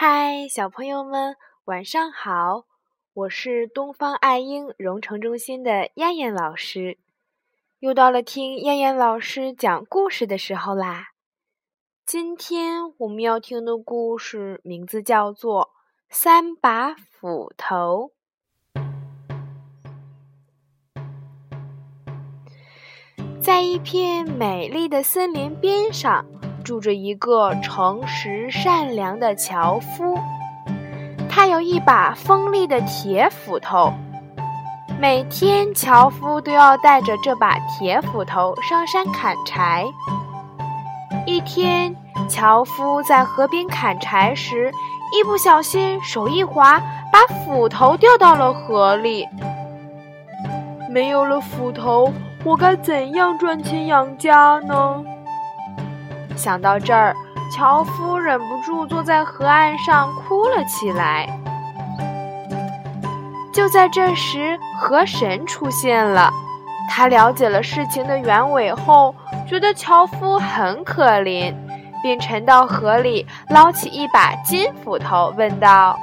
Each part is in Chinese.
嗨，小朋友们，晚上好！我是东方爱婴融成中心的燕燕老师，又到了听燕燕老师讲故事的时候啦。今天我们要听的故事名字叫做《三把斧头》。在一片美丽的森林边上。住着一个诚实善良的樵夫，他有一把锋利的铁斧头。每天，樵夫都要带着这把铁斧头上山砍柴。一天，樵夫在河边砍柴时，一不小心手一滑，把斧头掉到了河里。没有了斧头，我该怎样赚钱养家呢？想到这儿，樵夫忍不住坐在河岸上哭了起来。就在这时，河神出现了。他了解了事情的原委后，觉得樵夫很可怜，便沉到河里捞起一把金斧头，问道：“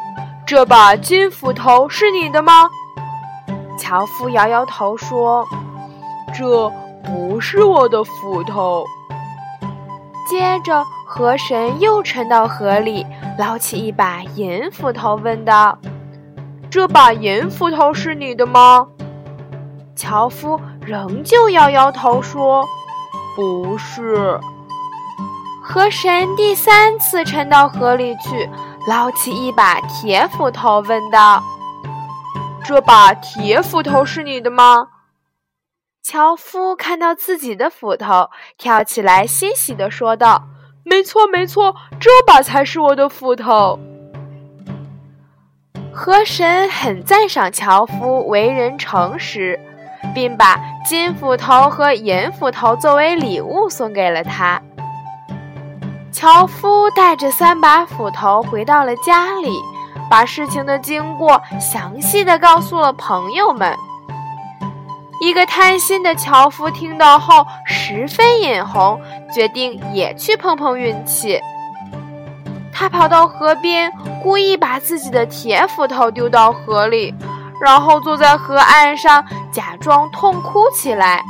这把金斧头是你的吗？”樵夫摇摇头说：“这不是我的斧头。”接着，河神又沉到河里，捞起一把银斧头，问道：“这把银斧头是你的吗？”樵夫仍旧摇摇头说：“不是。”河神第三次沉到河里去，捞起一把铁斧头，问道：“这把铁斧头是你的吗？”樵夫看到自己的斧头，跳起来，欣喜地说道：“没错，没错，这把才是我的斧头。”河神很赞赏樵夫为人诚实，并把金斧头和银斧头作为礼物送给了他。樵夫带着三把斧头回到了家里，把事情的经过详细的告诉了朋友们。一个贪心的樵夫听到后十分眼红，决定也去碰碰运气。他跑到河边，故意把自己的铁斧头丢到河里，然后坐在河岸上假装痛哭起来。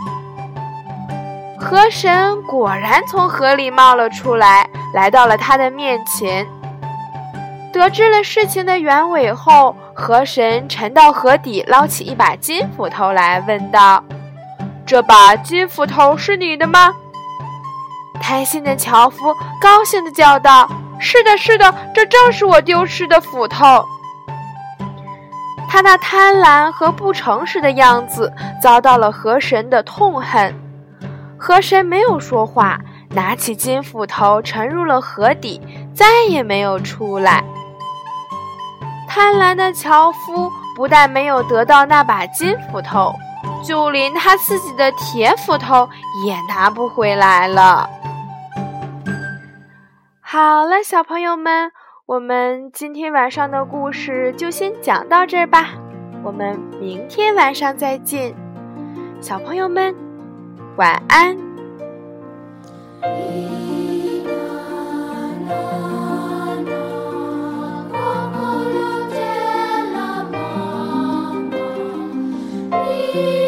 河神果然从河里冒了出来，来到了他的面前。得知了事情的原委后，河神沉到河底，捞起一把金斧头来，问道：“这把金斧头是你的吗？”贪心的樵夫高兴地叫道：“是的，是的，这正是我丢失的斧头。”他那贪婪和不诚实的样子遭到了河神的痛恨。河神没有说话，拿起金斧头沉入了河底，再也没有出来。贪婪的樵夫不但没有得到那把金斧头，就连他自己的铁斧头也拿不回来了。好了，小朋友们，我们今天晚上的故事就先讲到这儿吧。我们明天晚上再见，小朋友们，晚安。Música